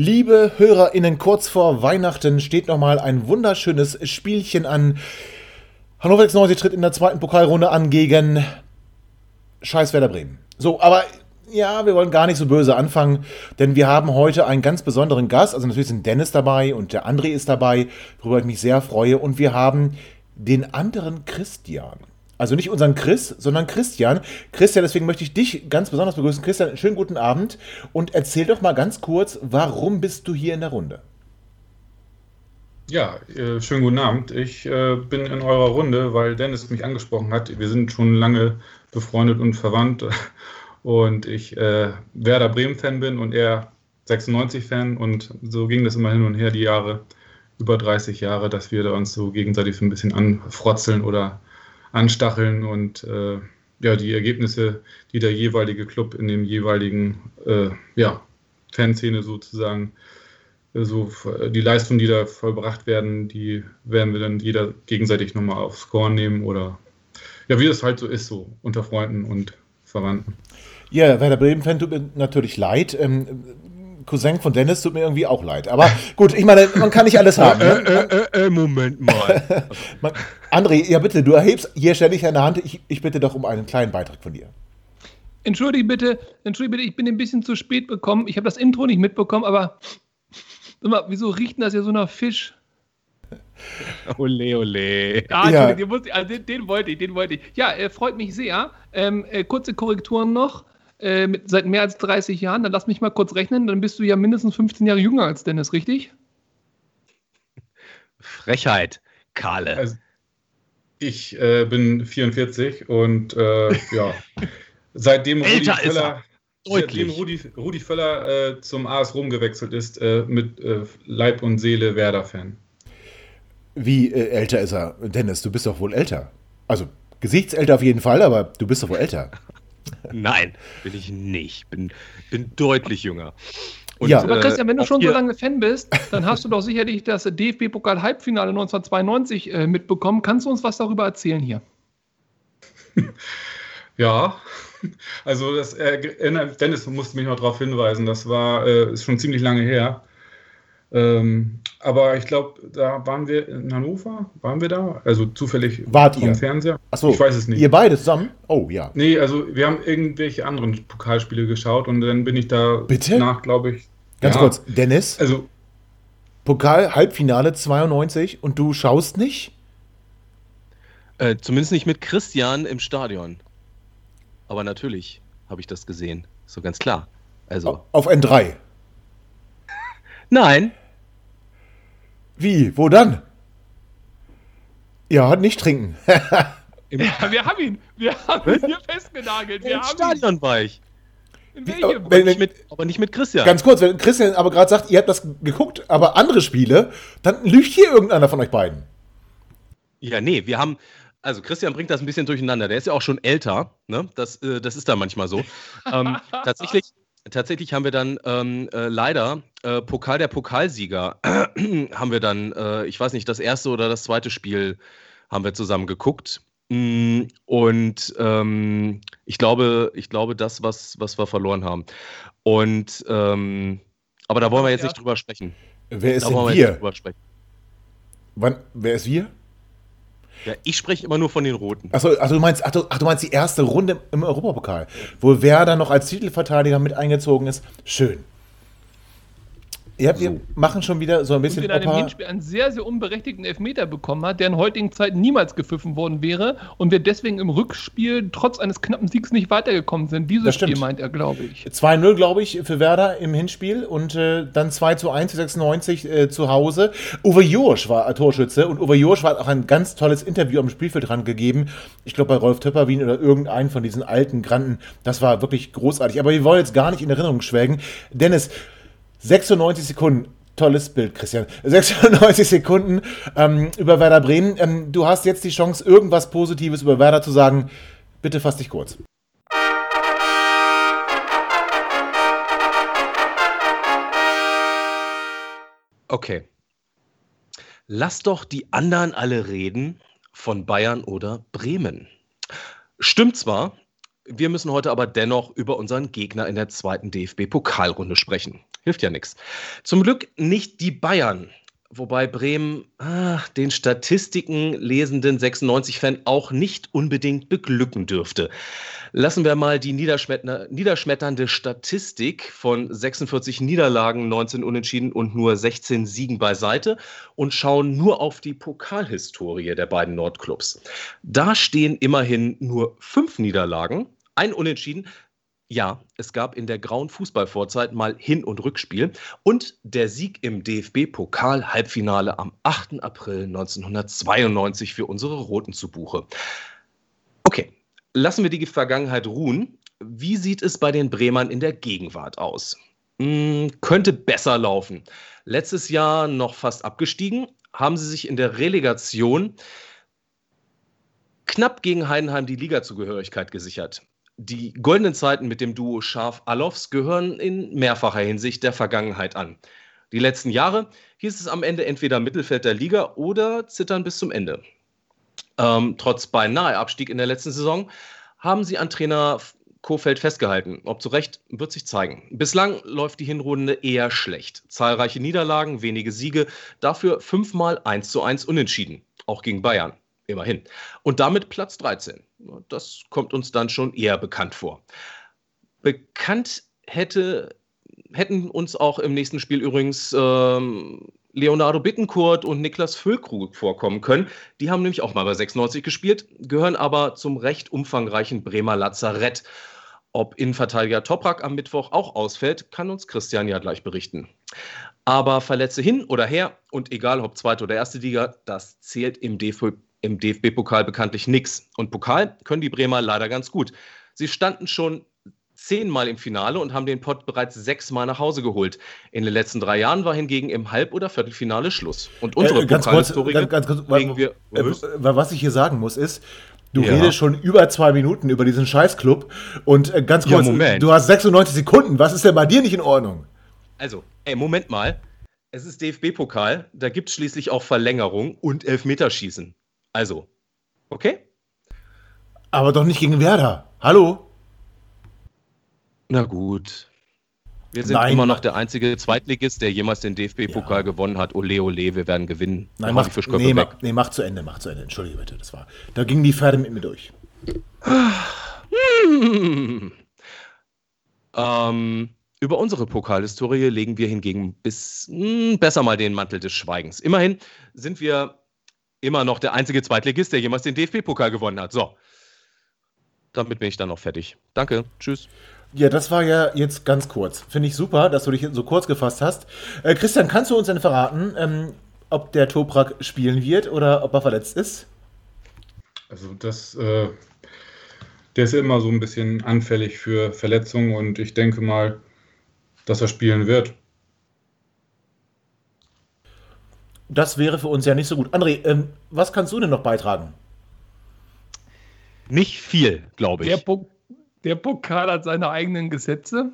Liebe HörerInnen, kurz vor Weihnachten steht nochmal ein wunderschönes Spielchen an. Hannover 96 tritt in der zweiten Pokalrunde an gegen Scheiß Werder Bremen. So, aber ja, wir wollen gar nicht so böse anfangen, denn wir haben heute einen ganz besonderen Gast. Also natürlich sind Dennis dabei und der André ist dabei, worüber ich mich sehr freue. Und wir haben den anderen Christian. Also nicht unseren Chris, sondern Christian. Christian, deswegen möchte ich dich ganz besonders begrüßen. Christian, schönen guten Abend und erzähl doch mal ganz kurz, warum bist du hier in der Runde? Ja, äh, schönen guten Abend. Ich äh, bin in eurer Runde, weil Dennis mich angesprochen hat. Wir sind schon lange befreundet und verwandt und ich äh, Werder Bremen-Fan bin und er 96-Fan und so ging das immer hin und her die Jahre, über 30 Jahre, dass wir da uns so gegenseitig so ein bisschen anfrotzeln oder anstacheln und äh, ja, die Ergebnisse, die der jeweilige Club in dem jeweiligen äh, ja, Fanszene sozusagen, äh, so die Leistungen, die da vollbracht werden, die werden wir dann jeder gegenseitig nochmal aufs Korn nehmen oder ja, wie das halt so ist, so unter Freunden und Verwandten. Ja, Werder Bremen-Fan tut mir natürlich leid. Ähm, Cousin von Dennis tut mir irgendwie auch leid. Aber gut, ich meine, man kann nicht alles haben. Ne? Äh, äh, äh, Moment mal. André, ja bitte, du erhebst hier ständig eine Hand. Ich, ich bitte doch um einen kleinen Beitrag von dir. Entschuldige bitte, entschuldige bitte, ich bin ein bisschen zu spät bekommen. Ich habe das Intro nicht mitbekommen, aber mal, wieso riecht das ja so nach Fisch? Ole, ole. Ah, ja. den, den, den, wollte ich, den wollte ich. Ja, äh, freut mich sehr. Ähm, äh, kurze Korrekturen noch. Äh, mit, seit mehr als 30 Jahren, dann lass mich mal kurz rechnen, dann bist du ja mindestens 15 Jahre jünger als Dennis, richtig? Frechheit, Kahle. Also, ich äh, bin 44 und äh, ja, seitdem Rudi Völler, seitdem Rudi, Rudi Völler äh, zum AS Rom gewechselt ist, äh, mit äh, Leib und Seele Werder-Fan. Wie älter ist er? Dennis, du bist doch wohl älter. Also gesichtsälter auf jeden Fall, aber du bist doch wohl älter. Nein, bin ich nicht. Bin, bin deutlich jünger. Und, ja. Aber Christian, wenn du schon so lange Fan bist, dann hast du doch sicherlich das DFB-Pokal-Halbfinale 1992 äh, mitbekommen. Kannst du uns was darüber erzählen hier? Ja, also das äh, Dennis musste mich noch darauf hinweisen, das war äh, ist schon ziemlich lange her. Ähm, aber ich glaube, da waren wir in Hannover, waren wir da? Also zufällig Wart vom ihr? Fernseher? Achso, ich weiß es nicht. Ihr beide zusammen? Oh ja. Nee, also wir haben irgendwelche anderen Pokalspiele geschaut und dann bin ich da Bitte? nach, glaube ich. Ganz ja, kurz, Dennis? Also. Pokal Halbfinale 92 und du schaust nicht? Äh, zumindest nicht mit Christian im Stadion. Aber natürlich habe ich das gesehen. So ganz klar. Also. Auf N3. Nein. Wie? Wo dann? Ja, nicht trinken. ja, wir haben ihn. Wir haben ihn hier festgenagelt. Wir Im Stadion ihn. war ich. In welchem? Aber, nicht mit, aber nicht mit Christian. Ganz kurz, wenn Christian aber gerade sagt, ihr habt das geguckt, aber andere Spiele, dann lügt hier irgendeiner von euch beiden. Ja, nee, wir haben, also Christian bringt das ein bisschen durcheinander. Der ist ja auch schon älter, ne? Das, äh, das ist da manchmal so. ähm, tatsächlich, tatsächlich haben wir dann ähm, äh, leider äh, Pokal der Pokalsieger haben wir dann, äh, ich weiß nicht, das erste oder das zweite Spiel haben wir zusammen geguckt. Mm, und ähm, ich glaube, ich glaube, das, was, was wir verloren haben. Und ähm, aber da wollen wir jetzt nicht drüber sprechen. Wer ist da denn wir? wir Wann, wer ist wir? Ja, ich spreche immer nur von den Roten. Achso, ach, du meinst, ach, du, ach, du meinst die erste Runde im Europapokal, wo Werder noch als Titelverteidiger mit eingezogen ist. Schön. Ja, wir so. machen schon wieder so ein bisschen. Und in einem Hinspiel einen sehr, sehr unberechtigten Elfmeter bekommen hat, der in heutigen Zeiten niemals gepfiffen worden wäre und wir deswegen im Rückspiel trotz eines knappen Siegs nicht weitergekommen sind. Dieses Spiel meint er, glaube ich. 2-0, glaube ich, für Werder im Hinspiel und äh, dann 2 zu 1 96 äh, zu Hause. Uwe Josch war Torschütze und Uwe Josch hat auch ein ganz tolles Interview am Spielfeld dran gegeben. Ich glaube bei Rolf Töpperwien oder irgendeinen von diesen alten Granden. Das war wirklich großartig. Aber wir wollen jetzt gar nicht in Erinnerung schwelgen. Dennis, 96 Sekunden. Tolles Bild, Christian. 96 Sekunden ähm, über Werder Bremen. Ähm, du hast jetzt die Chance, irgendwas Positives über Werder zu sagen. Bitte fass dich kurz. Okay. Lass doch die anderen alle reden von Bayern oder Bremen. Stimmt zwar, wir müssen heute aber dennoch über unseren Gegner in der zweiten DFB-Pokalrunde sprechen. Hilft ja nichts. Zum Glück nicht die Bayern. Wobei Bremen ah, den Statistiken lesenden 96-Fan auch nicht unbedingt beglücken dürfte. Lassen wir mal die niederschmetternde Statistik von 46 Niederlagen, 19 Unentschieden und nur 16 Siegen beiseite und schauen nur auf die Pokalhistorie der beiden Nordclubs. Da stehen immerhin nur fünf Niederlagen, ein Unentschieden, ja, es gab in der grauen Fußballvorzeit mal Hin- und Rückspiel und der Sieg im DFB-Pokal-Halbfinale am 8. April 1992 für unsere Roten zu Buche. Okay, lassen wir die Vergangenheit ruhen. Wie sieht es bei den Bremern in der Gegenwart aus? Hm, könnte besser laufen. Letztes Jahr noch fast abgestiegen, haben sie sich in der Relegation knapp gegen Heidenheim die Ligazugehörigkeit gesichert. Die goldenen Zeiten mit dem Duo Scharf-Alofs gehören in mehrfacher Hinsicht der Vergangenheit an. Die letzten Jahre hieß es am Ende entweder Mittelfeld der Liga oder zittern bis zum Ende. Ähm, trotz beinahe Abstieg in der letzten Saison haben sie an Trainer Kofeld festgehalten. Ob zu Recht, wird sich zeigen. Bislang läuft die Hinrunde eher schlecht. Zahlreiche Niederlagen, wenige Siege, dafür fünfmal 1 zu 1 unentschieden, auch gegen Bayern. Immerhin. Und damit Platz 13. Das kommt uns dann schon eher bekannt vor. Bekannt hätte, hätten uns auch im nächsten Spiel übrigens ähm, Leonardo Bittencourt und Niklas Füllkrug vorkommen können. Die haben nämlich auch mal bei 96 gespielt, gehören aber zum recht umfangreichen Bremer Lazarett. Ob Innenverteidiger Toprak am Mittwoch auch ausfällt, kann uns Christian ja gleich berichten. Aber Verletze hin oder her und egal ob zweite oder erste Liga, das zählt im DFB im DFB-Pokal bekanntlich nichts. Und Pokal können die Bremer leider ganz gut. Sie standen schon zehnmal im Finale und haben den Pott bereits sechsmal nach Hause geholt. In den letzten drei Jahren war hingegen im Halb- oder Viertelfinale Schluss. Und unsere äh, ganz kurz, ganz, ganz kurz, wir, äh, was ich hier sagen muss ist, Du ja. redest schon über zwei Minuten über diesen Scheißclub und äh, ganz kurz, ja, du hast 96 Sekunden. Was ist denn bei dir nicht in Ordnung? Also, ey, Moment mal. Es ist DFB-Pokal, da gibt es schließlich auch Verlängerung und Elfmeterschießen. Also, okay? Aber doch nicht gegen Werder. Hallo? Na gut. Wir sind Nein. immer noch der einzige Zweitligist, der jemals den DFB-Pokal ja. gewonnen hat. Ole, ole, wir werden gewinnen. Nein, mach, nee, mach, nee, mach zu Ende, mach zu Ende. Entschuldige bitte, das war. Da gingen die Pferde mit mir durch. Hm. Ähm, über unsere Pokalhistorie legen wir hingegen bis mh, hm, besser mal den Mantel des Schweigens. Immerhin sind wir immer noch der einzige Zweitligist, der jemals den DFB-Pokal gewonnen hat. So. Damit bin ich dann noch fertig. Danke. Tschüss. Ja, das war ja jetzt ganz kurz. Finde ich super, dass du dich so kurz gefasst hast. Äh, Christian, kannst du uns denn verraten, ähm, ob der Toprak spielen wird oder ob er verletzt ist? Also das, äh, der ist ja immer so ein bisschen anfällig für Verletzungen und ich denke mal, dass er spielen wird. Das wäre für uns ja nicht so gut. André, ähm, was kannst du denn noch beitragen? Nicht viel, glaube ich. Der, po der Pokal hat seine eigenen Gesetze.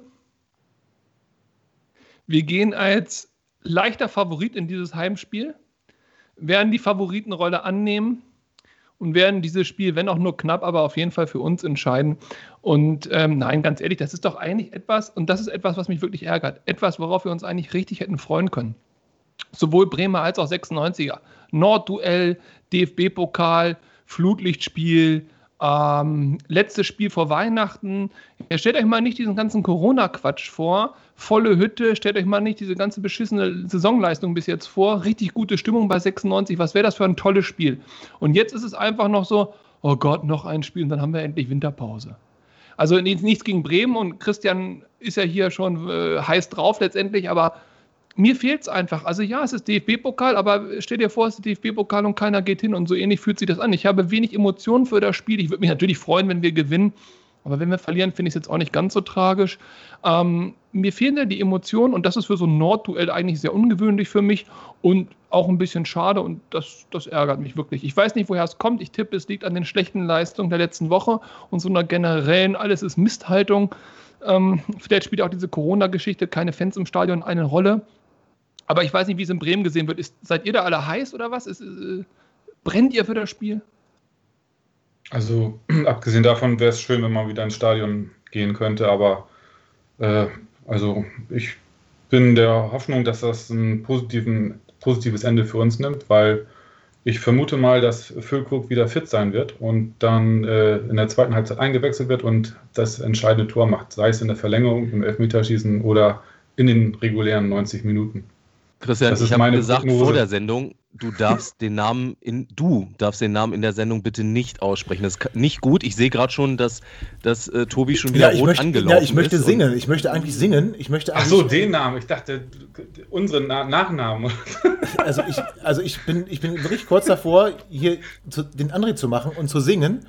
Wir gehen als leichter Favorit in dieses Heimspiel, werden die Favoritenrolle annehmen und werden dieses Spiel, wenn auch nur knapp, aber auf jeden Fall für uns entscheiden. Und ähm, nein, ganz ehrlich, das ist doch eigentlich etwas, und das ist etwas, was mich wirklich ärgert, etwas, worauf wir uns eigentlich richtig hätten freuen können sowohl Bremer als auch 96er. Nordduell, DFB-Pokal, Flutlichtspiel, Ähm, letztes Spiel vor Weihnachten. Ja, stellt euch mal nicht diesen ganzen Corona-Quatsch vor. Volle Hütte, stellt euch mal nicht diese ganze beschissene Saisonleistung bis jetzt vor. Richtig gute Stimmung bei 96. Was wäre das für ein tolles Spiel? Und jetzt ist es einfach noch so, oh Gott, noch ein Spiel und dann haben wir endlich Winterpause. Also nichts gegen Bremen und Christian ist ja hier schon äh, heiß drauf letztendlich, aber mir fehlt es einfach. Also ja, es ist DFB-Pokal, aber stell dir vor, es ist DFB-Pokal und keiner geht hin und so ähnlich fühlt sich das an. Ich habe wenig Emotionen für das Spiel. Ich würde mich natürlich freuen, wenn wir gewinnen. Aber wenn wir verlieren, finde ich es jetzt auch nicht ganz so tragisch. Ähm, mir fehlen ja die Emotionen und das ist für so ein Nordduell eigentlich sehr ungewöhnlich für mich und auch ein bisschen schade und das, das ärgert mich wirklich. Ich weiß nicht, woher es kommt. Ich tippe, es liegt an den schlechten Leistungen der letzten Woche und so einer generellen, alles ist Misthaltung. Ähm, vielleicht spielt auch diese Corona-Geschichte, keine Fans im Stadion, eine Rolle. Aber ich weiß nicht, wie es in Bremen gesehen wird. Ist, seid ihr da alle heiß oder was? Ist, äh, brennt ihr für das Spiel? Also, abgesehen davon wäre es schön, wenn man wieder ins Stadion gehen könnte, aber äh, also ich bin der Hoffnung, dass das ein positives Ende für uns nimmt, weil ich vermute mal, dass Füllkrug wieder fit sein wird und dann äh, in der zweiten Halbzeit eingewechselt wird und das entscheidende Tor macht, sei es in der Verlängerung, im Elfmeterschießen oder in den regulären 90 Minuten. Christian, ich habe gesagt Prognose. vor der Sendung, du darfst den Namen in du darfst den Namen in der Sendung bitte nicht aussprechen. Das ist nicht gut. Ich sehe gerade schon, dass, dass äh, Tobi schon wieder ja, rot möchte, angelaufen Ja, ich möchte singen. Ich möchte eigentlich singen. Ich möchte Ach so, den Namen. Ich dachte unseren Na Nachnamen. Also ich, also ich bin, ich bin wirklich kurz davor, hier zu, den André zu machen und zu singen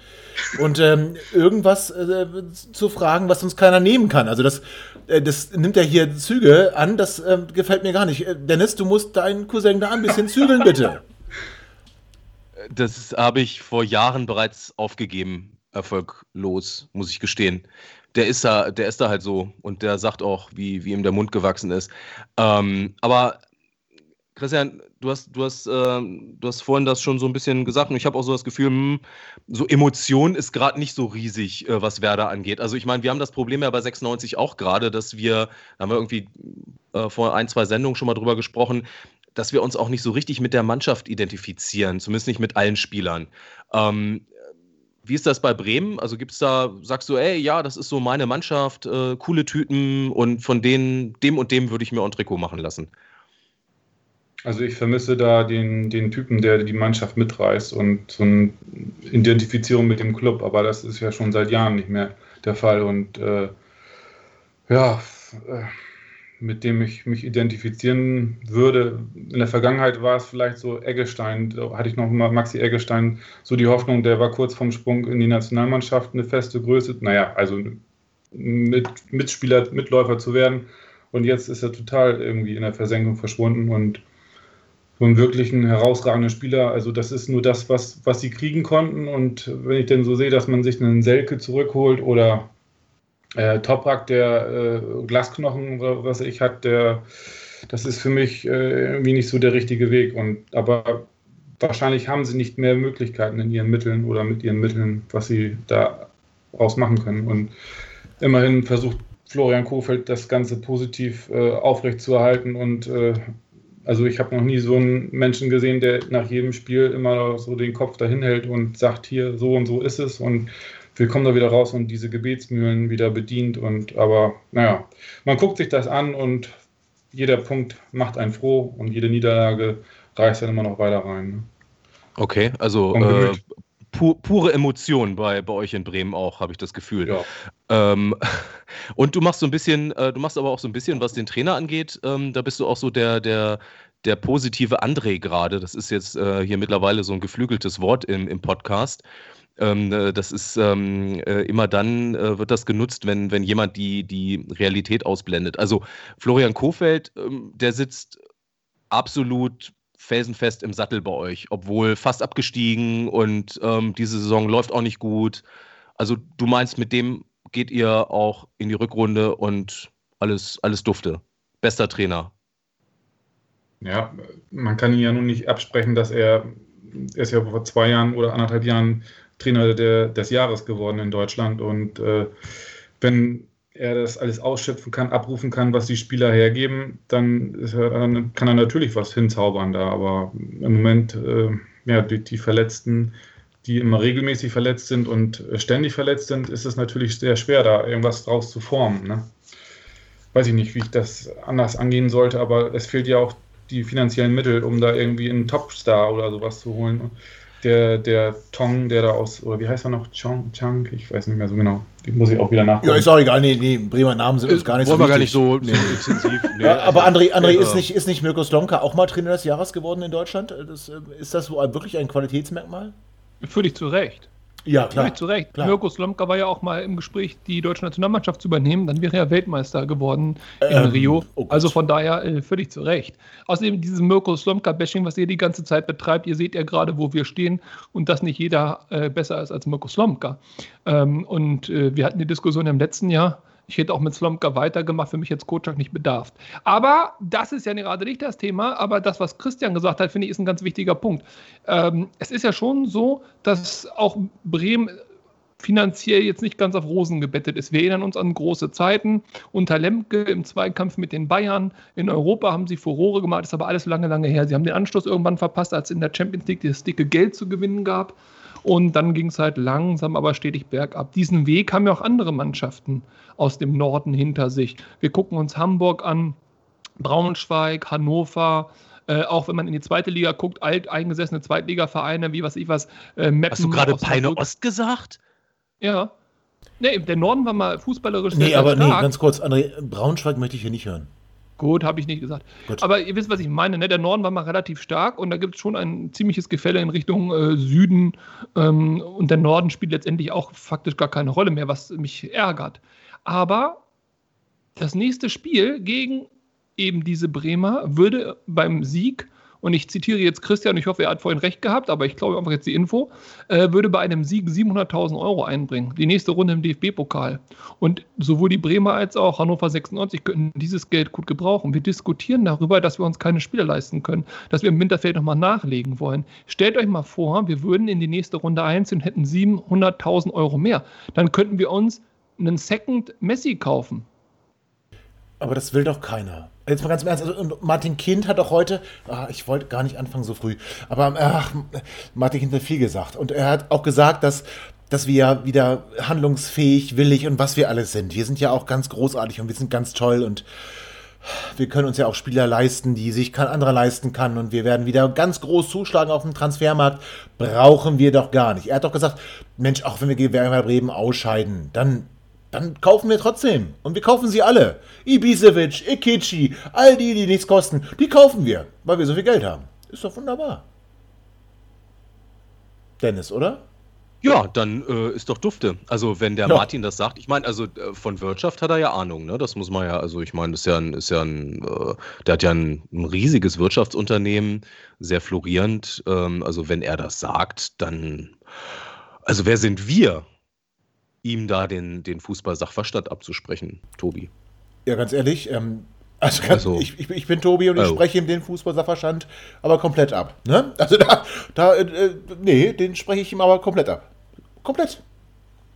und ähm, irgendwas äh, zu fragen, was uns keiner nehmen kann. Also das, das nimmt ja hier Züge an. Das äh, gefällt mir gar nicht. Äh, Dennis, du musst deinen Cousin da ein bisschen zügeln, bitte. Das habe ich vor Jahren bereits aufgegeben, erfolglos, muss ich gestehen. Der ist da, der ist da halt so und der sagt auch, wie, wie ihm der Mund gewachsen ist. Ähm, aber Christian, du hast, du, hast, äh, du hast vorhin das schon so ein bisschen gesagt und ich habe auch so das Gefühl, mh, hm, so Emotion ist gerade nicht so riesig, äh, was Werder angeht. Also ich meine, wir haben das Problem ja bei 96 auch gerade, dass wir, da haben wir irgendwie äh, vor ein, zwei Sendungen schon mal drüber gesprochen, dass wir uns auch nicht so richtig mit der Mannschaft identifizieren, zumindest nicht mit allen Spielern. Ähm, wie ist das bei Bremen? Also gibt es da, sagst du, ey, ja, das ist so meine Mannschaft, äh, coole Typen und von denen, dem und dem würde ich mir auch ein Trikot machen lassen? Also ich vermisse da den, den Typen, der die Mannschaft mitreißt und so eine Identifizierung mit dem Club, aber das ist ja schon seit Jahren nicht mehr der Fall. Und äh, ja, äh, mit dem ich mich identifizieren würde. In der Vergangenheit war es vielleicht so Eggestein, da hatte ich noch mal Maxi Eggestein, so die Hoffnung, der war kurz vorm Sprung in die Nationalmannschaft, eine feste Größe, naja, also mit, Mitspieler, Mitläufer zu werden. Und jetzt ist er total irgendwie in der Versenkung verschwunden. Und so einen wirklichen herausragenden Spieler, also das ist nur das, was, was sie kriegen konnten. Und wenn ich denn so sehe, dass man sich einen Selke zurückholt oder äh, Toprak, der äh, Glasknochen was ich hat, der, das ist für mich äh, irgendwie nicht so der richtige Weg. Und aber wahrscheinlich haben sie nicht mehr Möglichkeiten in ihren Mitteln oder mit ihren Mitteln, was sie da ausmachen können. Und immerhin versucht Florian Kofeld das Ganze positiv äh, aufrechtzuerhalten und äh, also ich habe noch nie so einen Menschen gesehen, der nach jedem Spiel immer so den Kopf dahin hält und sagt, hier so und so ist es und wir kommen da wieder raus und diese Gebetsmühlen wieder bedient. Und aber naja, man guckt sich das an und jeder Punkt macht einen froh und jede Niederlage reißt dann immer noch weiter rein. Ne? Okay, also äh, pu pure Emotion bei, bei euch in Bremen auch, habe ich das Gefühl. Ja. Ähm, und du machst so ein bisschen, äh, du machst aber auch so ein bisschen, was den Trainer angeht, ähm, da bist du auch so der, der, der positive André gerade. Das ist jetzt äh, hier mittlerweile so ein geflügeltes Wort im, im Podcast. Ähm, äh, das ist ähm, äh, immer dann äh, wird das genutzt, wenn, wenn jemand die, die Realität ausblendet. Also Florian Kofeld, ähm, der sitzt absolut felsenfest im Sattel bei euch, obwohl fast abgestiegen und ähm, diese Saison läuft auch nicht gut. Also du meinst, mit dem geht ihr auch in die Rückrunde und alles, alles dufte. Bester Trainer. Ja, man kann ihn ja nun nicht absprechen, dass er, er ist ja vor zwei Jahren oder anderthalb Jahren Trainer der, des Jahres geworden in Deutschland. Und äh, wenn er das alles ausschöpfen kann, abrufen kann, was die Spieler hergeben, dann, dann kann er natürlich was hinzaubern da. Aber im Moment, äh, ja, die, die, Verletzten, die immer regelmäßig verletzt sind und ständig verletzt sind, ist es natürlich sehr schwer, da irgendwas draus zu formen. Ne? Weiß ich nicht, wie ich das anders angehen sollte, aber es fehlt ja auch die finanziellen Mittel, um da irgendwie einen Topstar oder sowas zu holen. Der, der Tong, der da aus, oder wie heißt er noch? Chong, Chang? Ich weiß nicht mehr so genau. Die muss ich auch wieder nachgucken. Ja, ist auch egal. Nee, nee, Bremer Namen sind uns gar nicht Wollen so wir gar nicht so, so intensiv. Nee, Ja, aber also, André, André äh, ist, nicht, ist nicht Mirko Slomka auch mal Trainer des Jahres geworden in Deutschland? Das, äh, ist das wirklich ein Qualitätsmerkmal? Völlig zu Recht. Ja, klar. Völlig zu Recht. Klar. Mirko Slomka war ja auch mal im Gespräch, die deutsche Nationalmannschaft zu übernehmen. Dann wäre er Weltmeister geworden in Ähm, Rio. oh also von daher äh, völlig zu Recht. Außerdem dieses Mirko Slomka-Bashing, was ihr die ganze Zeit betreibt, ihr seht ja gerade, wo wir stehen und dass nicht jeder äh, besser ist als Mirko Slomka. Ähm, und äh, wir hatten die Diskussion im letzten Jahr. Ich hätte auch mit Slomka weitergemacht, für mich jetzt Kotschak nicht bedarf. Aber das ist ja gerade nicht das Thema, aber das, was Christian gesagt hat, finde ich, ist ein ganz wichtiger Punkt. Ähm, es ist ja schon so, dass auch Bremen finanziell jetzt nicht ganz auf Rosen gebettet ist. Wir erinnern uns an große Zeiten unter Lemke im Zweikampf mit den Bayern. In Europa haben sie Furore gemacht, ist aber alles lange, lange her. Sie haben den Anschluss irgendwann verpasst, als es in der Champions League das dicke Geld zu gewinnen gab. Und dann ging es halt langsam, aber stetig bergab. Diesen Weg haben ja auch andere Mannschaften aus dem Norden hinter sich. Wir gucken uns Hamburg an, Braunschweig, Hannover, äh, auch wenn man in die zweite Liga guckt, alteingesessene Zweitligavereine, wie was ich was, äh, Meppen. Hast du gerade Peine. Ost gesagt? Ja. Nee, der Norden war mal fußballerisch Nee, sehr aber nee, stark. ganz kurz, André, Braunschweig möchte ich hier nicht hören. Gut, habe ich nicht gesagt. Gut. Aber ihr wisst, was ich meine. Ne? Der Norden war mal relativ stark und da gibt es schon ein ziemliches Gefälle in Richtung äh, Süden. Ähm, und der Norden spielt letztendlich auch faktisch gar keine Rolle mehr, was mich ärgert. Aber das nächste Spiel gegen eben diese Bremer würde beim Sieg, und ich zitiere jetzt Christian, ich hoffe, er hat vorhin recht gehabt, aber ich glaube einfach jetzt die Info, äh, würde bei einem Sieg 700.000 Euro einbringen. Die nächste Runde im DFB-Pokal. Und sowohl die Bremer als auch Hannover 96 könnten dieses Geld gut gebrauchen. Wir diskutieren darüber, dass wir uns keine Spiele leisten können, dass wir im Winter vielleicht nochmal nachlegen wollen. Stellt euch mal vor, wir würden in die nächste Runde einziehen und hätten 700.000 Euro mehr. Dann könnten wir uns einen Second Messi kaufen. Aber das will doch keiner. Jetzt mal ganz im Ernst, also, Martin Kind hat auch heute, ah, ich wollte gar nicht anfangen so früh, aber ach, Martin Kind hat viel gesagt. Und er hat auch gesagt, dass, dass wir ja wieder handlungsfähig, willig und was wir alles sind. Wir sind ja auch ganz großartig und wir sind ganz toll und wir können uns ja auch Spieler leisten, die sich kein anderer leisten kann und wir werden wieder ganz groß zuschlagen auf dem Transfermarkt. Brauchen wir doch gar nicht. Er hat doch gesagt, Mensch, auch wenn wir Werder Bremen ausscheiden, dann dann kaufen wir trotzdem. Und wir kaufen sie alle. Ibisevic, Ikichi, all die, die nichts kosten, die kaufen wir, weil wir so viel Geld haben. Ist doch wunderbar. Dennis, oder? Ja, dann äh, ist doch dufte. Also wenn der Ja. Martin das sagt, ich meine, also äh, von Wirtschaft hat er ja Ahnung, ne? Das muss man ja, also ich meine, das ist ja ein, ist ja ein, äh, der hat ja ein, ein riesiges Wirtschaftsunternehmen, sehr florierend. Ähm, also wenn er das sagt, dann, also wer sind wir, ihm da den, den Fußball-Sachverstand abzusprechen, Tobi? Ja, ganz ehrlich, ähm, also, ganz, Also- ich, ich, ich bin Tobi und ich Oh. spreche ihm den Fußballsachverstand aber komplett ab. Ne? Also da, da äh, nee, den spreche ich ihm aber komplett ab. Komplett.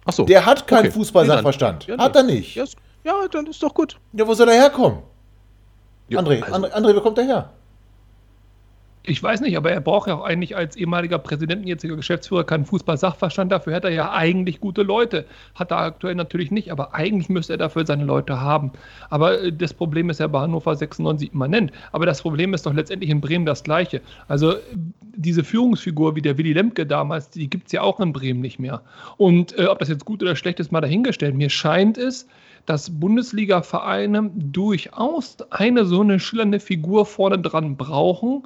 Achso. Der hat keinen Okay. Fußballsachverstand. Dann- hat er nicht. Ja, ja, dann ist doch gut. Ja, wo soll er herkommen? Ja, André, also- André, André, wo kommt er her? Ich weiß nicht, aber er braucht ja auch eigentlich als ehemaliger Präsident jetziger Geschäftsführer keinen Fußball-Sachverstand. Dafür hat er ja eigentlich gute Leute. Hat er aktuell natürlich nicht, aber eigentlich müsste er dafür seine Leute haben. Aber äh, das Problem ist ja bei Hannover 96 immanent. Aber das Problem ist doch letztendlich in Bremen das gleiche. Also diese Führungsfigur wie der Willy Lemke damals, die gibt es ja auch in Bremen nicht mehr. Und äh, ob das jetzt gut oder schlecht ist, mal dahingestellt. Mir scheint es, dass Bundesliga-Vereine durchaus eine so eine schillernde Figur vorne dran brauchen,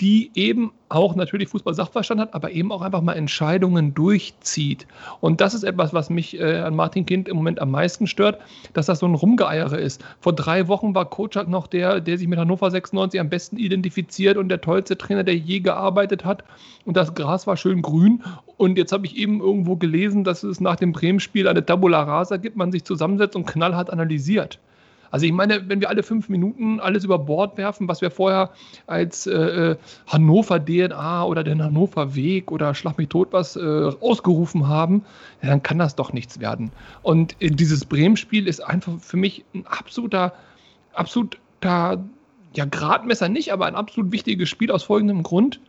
die eben auch natürlich Fußball-Sachverstand hat, aber eben auch einfach mal Entscheidungen durchzieht. Und das ist etwas, was mich äh, an Martin Kind im Moment am meisten stört, dass das so ein Rumgeeiere ist. Vor drei Wochen war Kocak noch der, der sich mit Hannover 96 am besten identifiziert und der tollste Trainer, der je gearbeitet hat. Und das Gras war schön grün. Und jetzt habe ich eben irgendwo gelesen, dass es nach dem Bremen-Spiel eine Tabula Rasa gibt, man sich zusammensetzt und knallhart analysiert. Also ich meine, wenn wir alle fünf Minuten alles über Bord werfen, was wir vorher als äh, äh, Hannover DNA oder den Hannover Weg oder Schlag mich tot was äh, ausgerufen haben, ja, dann kann das doch nichts werden. Und äh, dieses Bremen-Spiel ist einfach für mich ein absoluter, absoluter, ja, Gradmesser nicht, aber ein absolut wichtiges Spiel aus folgendem Grund.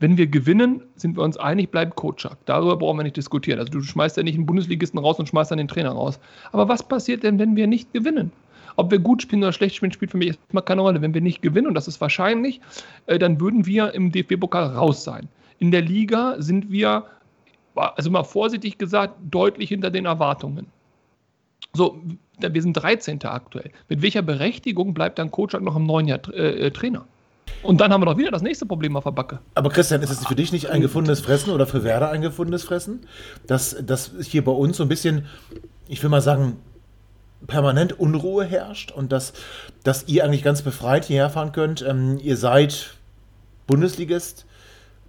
Wenn wir gewinnen, sind wir uns einig, bleibt Kotschak. Darüber brauchen wir nicht diskutieren. Also du schmeißt ja nicht einen Bundesligisten raus und schmeißt dann den Trainer raus. Aber was passiert denn, wenn wir nicht gewinnen? Ob wir gut spielen oder schlecht spielen, spielt für mich erstmal keine Rolle. Wenn wir nicht gewinnen, und das ist wahrscheinlich, äh, dann würden wir im DFB-Pokal raus sein. In der Liga sind wir, also mal vorsichtig gesagt, deutlich hinter den Erwartungen. So, wir sind 13. aktuell. Mit welcher Berechtigung bleibt dann Kotschak noch im neuen Jahr äh, äh, Trainer? Und dann haben wir doch wieder das nächste Problem auf der Backe. Aber Christian, ist es für dich nicht ein gefundenes Fressen oder für Werder ein gefundenes Fressen? Dass, dass hier bei uns so ein bisschen, ich will mal sagen, permanent Unruhe herrscht und dass, dass ihr eigentlich ganz befreit hierher fahren könnt. Ähm, ihr seid Bundesligist.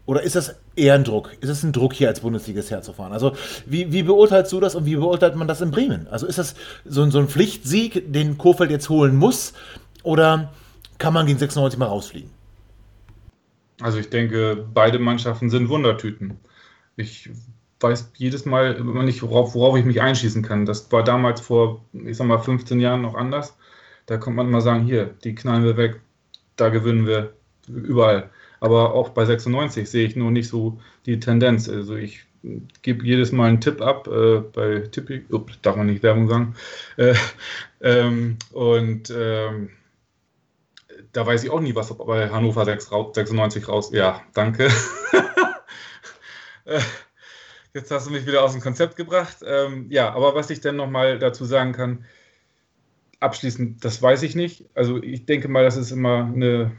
Oder ist das eher ein Druck? Ist es ein Druck, hier als Bundesligist herzufahren? Also, wie, wie beurteilst du das und wie beurteilt man das in Bremen? Also, ist das so, so ein Pflichtsieg, den Kofeld jetzt holen muss? Oder kann man gegen 96 mal rausfliegen? Also, ich denke, beide Mannschaften sind Wundertüten. Ich weiß jedes Mal immer nicht, worauf, worauf ich mich einschießen kann. Das war damals vor, ich sag mal, 15 Jahren noch anders. Da kommt man immer sagen, hier, die knallen wir weg, da gewinnen wir überall. Aber auch bei 96 sehe ich nur nicht so die Tendenz. Also ich gebe jedes Mal einen Tipp ab äh, bei Tippi, ups, darf man nicht Werbung sagen. Äh, ähm, und ähm, da weiß ich auch nie, was bei Hannover 6, 96 raus. Ja, danke. Äh, jetzt hast du mich wieder aus dem Konzept gebracht. Ähm, ja, aber was ich denn nochmal dazu sagen kann, abschließend, das weiß ich nicht. Also ich denke mal, das ist immer eine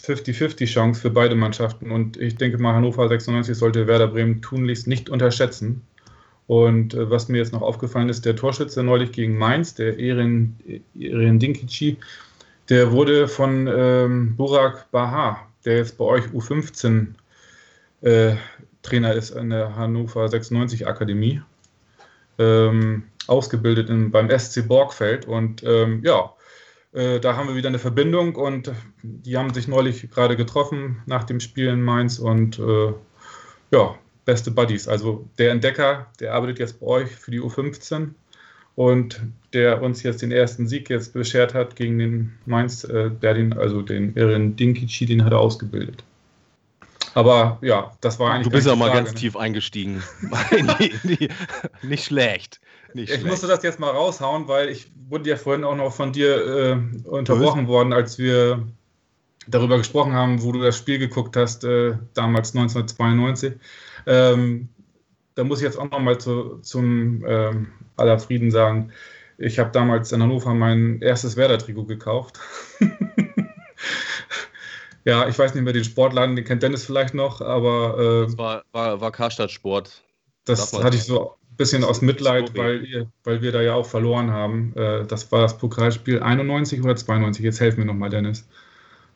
50-50 Chance für beide Mannschaften. Und ich denke mal, Hannover 96 sollte Werder Bremen tunlichst nicht unterschätzen. Und äh, was mir jetzt noch aufgefallen ist, der Torschütze neulich gegen Mainz, der Erin, Erin Dinkici, der wurde von ähm, Burak Baha, der jetzt bei euch U15 äh, Trainer ist an der Hannover 96 Akademie, ähm, ausgebildet in, beim SC Borgfeld. Und ähm, ja, äh, da haben wir wieder eine Verbindung und die haben sich neulich gerade getroffen nach dem Spiel in Mainz und äh, ja, beste Buddies. Also der Entdecker, der arbeitet jetzt bei euch für die U15 und der uns jetzt den ersten Sieg jetzt beschert hat gegen den Mainz, äh, der den, also den Erin Dinkici, den hat er ausgebildet. Aber ja, das war eigentlich. Du bist ja mal ganz ne? tief eingestiegen. nicht schlecht. Nicht ich schlecht. musste das jetzt mal raushauen, weil ich wurde ja vorhin auch noch von dir äh, unterbrochen Böse. worden, als wir darüber gesprochen haben, wo du das Spiel geguckt hast, äh, damals 1992. Ähm, da muss ich jetzt auch noch mal zu, zum ähm, aller Frieden sagen, ich habe damals in Hannover mein erstes Werder-Trikot gekauft. ja, ich weiß nicht mehr den Sportladen, den kennt Dennis vielleicht noch, aber. Äh, das war, war, war Karstadt Sport. Das hatte ich so bisschen aus Mitleid, weil, weil wir da ja auch verloren haben. Äh, das war das Pokalspiel 91 oder 92. Jetzt helfen wir nochmal, Dennis.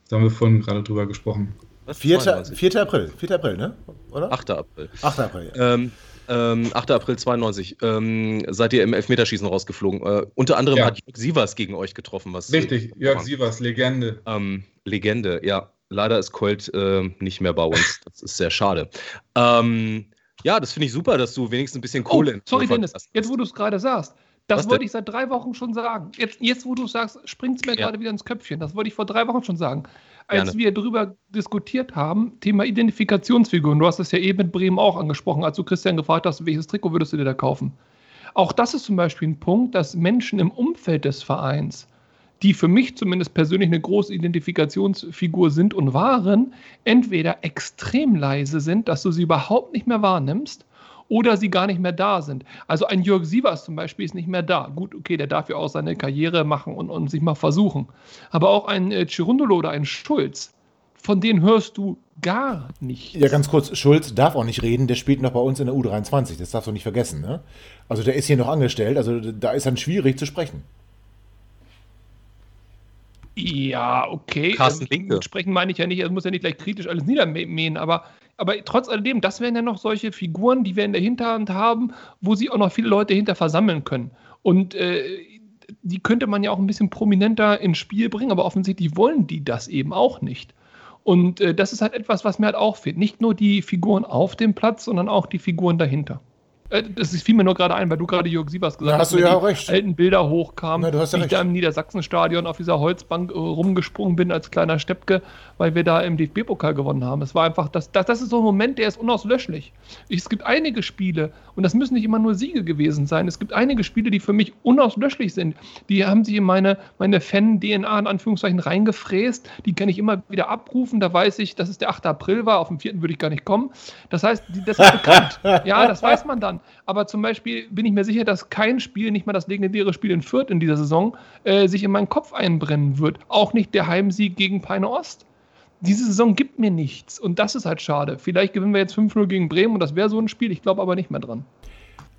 Da haben wir vorhin gerade drüber gesprochen. 4. 4. April, 4. April, ne? Oder? 8. April. 8. April, ja. Ähm, ähm, 8. April 92. Ähm, seid ihr im Elfmeterschießen rausgeflogen. Äh, unter anderem ja. hat Jörg Sievers gegen euch getroffen. Was Richtig, Jörg Sievers, Legende. Ähm, Legende, ja. Leider ist Colt äh, nicht mehr bei uns. Das ist sehr schade. Ähm, ja, das finde ich super, dass du wenigstens ein bisschen Kohle. Oh, sorry, Dennis, jetzt wo du es gerade sagst. Das Was wollte denn? ich seit drei Wochen schon sagen. Jetzt, jetzt wo du es sagst, springt es mir ja. gerade wieder ins Köpfchen. Das wollte ich vor drei Wochen schon sagen. Als Gerne. wir darüber diskutiert haben, Thema Identifikationsfiguren, du hast es ja eben mit Bremen auch angesprochen, als du Christian gefragt hast, welches Trikot würdest du dir da kaufen? Auch das ist zum Beispiel ein Punkt, dass Menschen im Umfeld des Vereins die für mich zumindest persönlich eine große Identifikationsfigur sind und waren, entweder extrem leise sind, dass du sie überhaupt nicht mehr wahrnimmst, oder sie gar nicht mehr da sind. Also ein Jörg Sievers zum Beispiel ist nicht mehr da. Gut, okay, der darf ja auch seine Karriere machen und, und sich mal versuchen. Aber auch ein äh, Chirundolo oder ein Schulz, von denen hörst du gar nichts. Ja, ganz kurz, Schulz darf auch nicht reden, der spielt noch bei uns in der U23, das darfst du nicht vergessen. Ne? Also der ist hier noch angestellt, also da ist dann schwierig zu sprechen. Ja, okay. Carsten Linke. Ähm, sprechen meine ich ja nicht, es muss ja nicht gleich kritisch alles niedermähen, aber, aber trotz alledem, das wären ja noch solche Figuren, die wir in der Hinterhand haben, wo sie auch noch viele Leute hinter versammeln können. Und äh, die könnte man ja auch ein bisschen prominenter ins Spiel bringen, aber offensichtlich wollen die das eben auch nicht. Und äh, das ist halt etwas, was mir halt auch fehlt. Nicht nur die Figuren auf dem Platz, sondern auch die Figuren dahinter. Äh, das fiel mir nur gerade ein, weil du gerade Jörg Siebers gesagt ja, hast, hast du ja auch recht. alten Bilder hochkamen, hast ja wie recht. ich da im Niedersachsenstadion auf dieser Holzbank äh, rumgesprungen bin als kleiner Steppke, weil wir da im DFB-Pokal gewonnen haben. Es war einfach, das, das, das ist so ein Moment, der ist unauslöschlich. Ich, es gibt einige Spiele, und das müssen nicht immer nur Siege gewesen sein, es gibt einige Spiele, die für mich unauslöschlich sind. Die haben sich in meine, meine Fan-DNA in Anführungszeichen reingefräst, die kann ich immer wieder abrufen, da weiß ich, dass es der 8. April war, auf den 4. würde ich gar nicht kommen. Das heißt, das ist bekannt. ja, das weiß man dann. Aber zum Beispiel bin ich mir sicher, dass kein Spiel, nicht mal das legendäre Spiel in Fürth in dieser Saison, äh, sich in meinen Kopf einbrennen wird. Auch nicht der Heimsieg gegen Peine Ost. Diese Saison gibt mir nichts und das ist halt schade. Vielleicht gewinnen wir jetzt 5-0 gegen Bremen und das wäre so ein Spiel, ich glaube aber nicht mehr dran.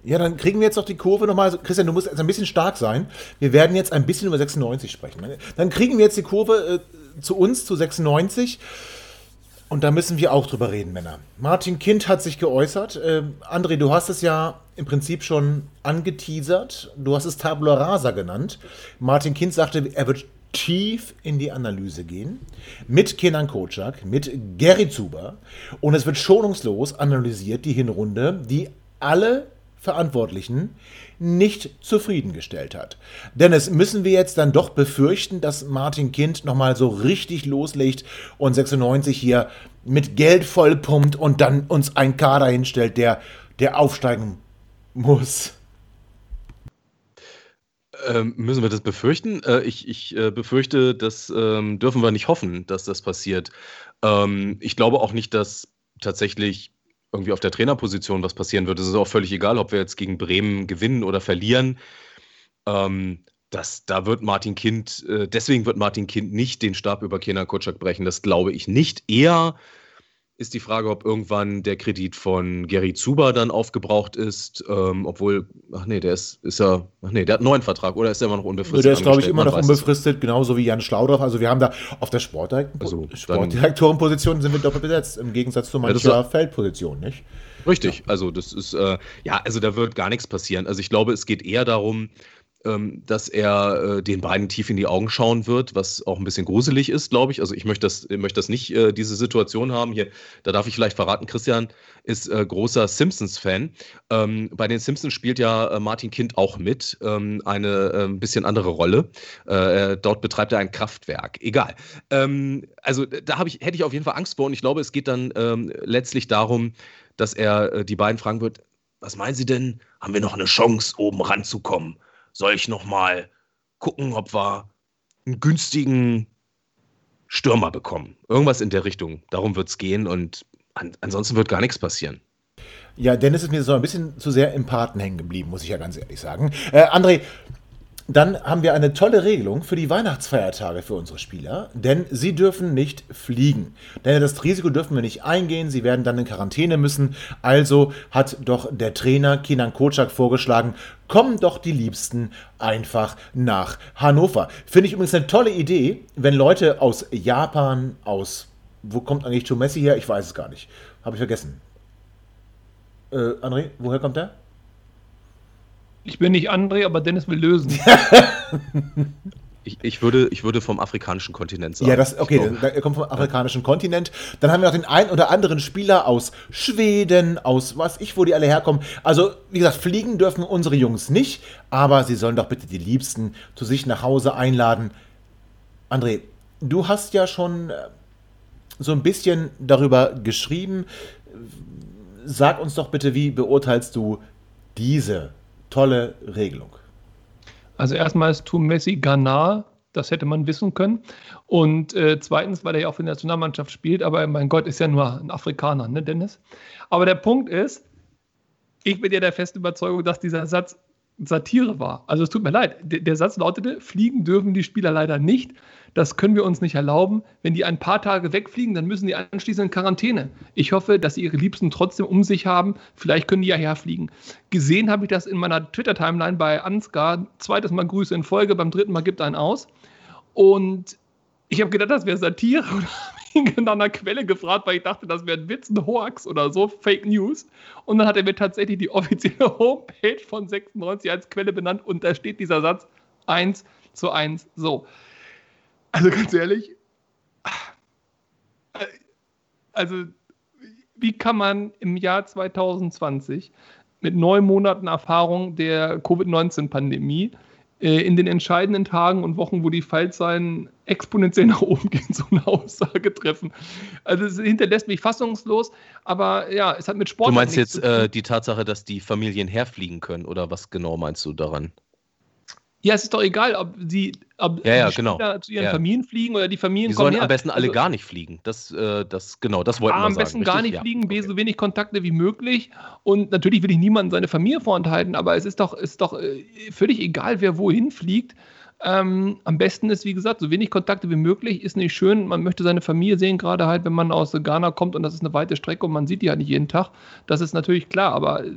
Ja, dann kriegen wir jetzt noch die Kurve nochmal. Also, Christian, du musst jetzt ein bisschen stark sein. Wir werden jetzt ein bisschen über 96 sprechen. Dann kriegen wir jetzt die Kurve äh, zu uns, zu 96. Und da müssen wir auch drüber reden, Männer. Martin Kind hat sich geäußert. Ähm, André, du hast es ja im Prinzip schon angeteasert. Du hast es Tabula Rasa genannt. Martin Kind sagte, er wird tief in die Analyse gehen. Mit Kenan Kocak, mit Gary Zuber. Und es wird schonungslos analysiert, die Hinrunde, die alle Verantwortlichen nicht zufriedengestellt hat. Denn es müssen wir jetzt dann doch befürchten, dass Martin Kind nochmal so richtig loslegt und 96 hier mit Geld vollpumpt und dann uns einen Kader hinstellt, der, der aufsteigen muss. Ähm, müssen wir das befürchten? Äh, ich ich äh, befürchte, das ähm, dürfen wir nicht hoffen, dass das passiert. Ähm, ich glaube auch nicht, dass tatsächlich irgendwie auf der Trainerposition was passieren wird. Es ist auch völlig egal, ob wir jetzt gegen Bremen gewinnen oder verlieren. Ähm, das, da wird Martin Kind, äh, deswegen wird Martin Kind nicht den Stab über Kenan Kutschak brechen. Das glaube ich nicht. Eher ist die Frage, ob irgendwann der Kredit von Gary Zuber dann aufgebraucht ist, ähm, obwohl, ach nee, der ist, ist ja, ach nee, der hat einen neuen Vertrag oder ist der immer noch unbefristet? Der ist, glaube ich, immer noch unbefristet, genauso wie Jan Schlaudorf. Also wir haben da auf der Sportdirekt Also, Sportdirektorenposition sind wir doppelt besetzt, im Gegensatz zu mancher ist- Feldposition, nicht? Richtig, also das ist, äh, ja, also da wird gar nichts passieren. Also ich glaube, es geht eher darum, dass er äh, den beiden tief in die Augen schauen wird, was auch ein bisschen gruselig ist, glaube ich. Also ich möchte das, möchte das nicht, äh, diese Situation haben. Hier, da darf ich vielleicht verraten, Christian ist äh, großer Simpsons-Fan. Ähm, bei den Simpsons spielt ja äh, Martin Kind auch mit, ähm, eine äh, ein bisschen andere Rolle. Äh, dort betreibt er ein Kraftwerk. Egal. Ähm, also da ich, hätte ich auf jeden Fall Angst vor und ich glaube, es geht dann ähm, letztlich darum, dass er die beiden fragen wird, was meinen Sie denn? Haben wir noch eine Chance, oben ranzukommen? Soll ich noch mal gucken, ob wir einen günstigen Stürmer bekommen? Irgendwas in der Richtung. Darum wird es gehen und an, ansonsten wird gar nichts passieren. Ja, Dennis ist mir so ein bisschen zu sehr im Paten hängen geblieben, muss ich ja ganz ehrlich sagen. Äh, André, dann haben wir eine tolle Regelung für die Weihnachtsfeiertage für unsere Spieler, denn sie dürfen nicht fliegen. Denn das Risiko dürfen wir nicht eingehen, sie werden dann in Quarantäne müssen. Also hat doch der Trainer Kinan Kocak vorgeschlagen, kommen doch die Liebsten einfach nach Hannover. Finde ich übrigens eine tolle Idee, wenn Leute aus Japan, aus, wo kommt eigentlich Joe Messi her? Ich weiß es gar nicht. Habe ich vergessen. Äh, André, woher kommt der? Ich bin nicht André, aber Dennis will lösen. Ich, ich, würde, ich würde vom afrikanischen Kontinent sagen. Ja, das, okay, der kommt vom afrikanischen Kontinent. Dann haben wir noch den einen oder anderen Spieler aus Schweden, aus was ich, wo die alle herkommen. Also, wie gesagt, fliegen dürfen unsere Jungs nicht, aber sie sollen doch bitte die Liebsten zu sich nach Hause einladen. André, du hast ja schon äh, so ein bisschen darüber geschrieben. Sag uns doch bitte, wie beurteilst du diese tolle Regelung? Also erstmal ist Tour Messi Ghana, das hätte man wissen können. Und äh, zweitens, weil er ja auch für die Nationalmannschaft spielt, aber mein Gott, ist ja nur ein Afrikaner, ne, Dennis? Aber der Punkt ist, ich bin ja der festen Überzeugung, dass dieser Satz Satire war. Also es tut mir leid. Der, der Satz lautete, fliegen dürfen die Spieler leider nicht. Das können wir uns nicht erlauben. Wenn die ein paar Tage wegfliegen, dann müssen die anschließend in Quarantäne. Ich hoffe, dass sie ihre Liebsten trotzdem um sich haben. Vielleicht können die ja herfliegen. Gesehen habe ich das in meiner Twitter-Timeline bei Ansgar. Zweites Mal Grüße in Folge, beim dritten Mal gibt einen aus. Und ich habe gedacht, das wäre Satire und habe nach einer Quelle gefragt, weil ich dachte, das wäre ein Witz, ein Hoax oder so, Fake News. Und dann hat er mir tatsächlich die offizielle Homepage von 96 als Quelle benannt und da steht dieser Satz 1 zu 1 so. Also ganz ehrlich, also wie kann man im Jahr 2020 mit neun Monaten Erfahrung der Covid-19-Pandemie äh, in den entscheidenden Tagen und Wochen, wo die Fallzahlen exponentiell nach oben gehen, so eine Aussage treffen. Also es hinterlässt mich fassungslos, aber ja, es hat mit Sport. Du meinst jetzt äh, die Tatsache, dass die Familien herfliegen können oder was genau meinst du daran? Ja, es ist doch egal, ob sie ob ja, ja, die genau. zu ihren Ja. Familien fliegen oder die Familien Die sollen her. am besten alle Also, gar nicht fliegen. Das, äh, das, genau, das wollten wir am sagen. besten gar nicht fliegen, B, Okay. so wenig Kontakte wie möglich. Und natürlich will ich niemandem seine Familie vorenthalten, aber es ist doch, ist doch äh, völlig egal, wer wohin fliegt. Ähm, am besten ist, wie gesagt, so wenig Kontakte wie möglich. Ist nicht schön. Man möchte seine Familie sehen, gerade halt, wenn man aus Ghana kommt und das ist eine weite Strecke und man sieht die halt nicht jeden Tag. Das ist natürlich klar, aber äh,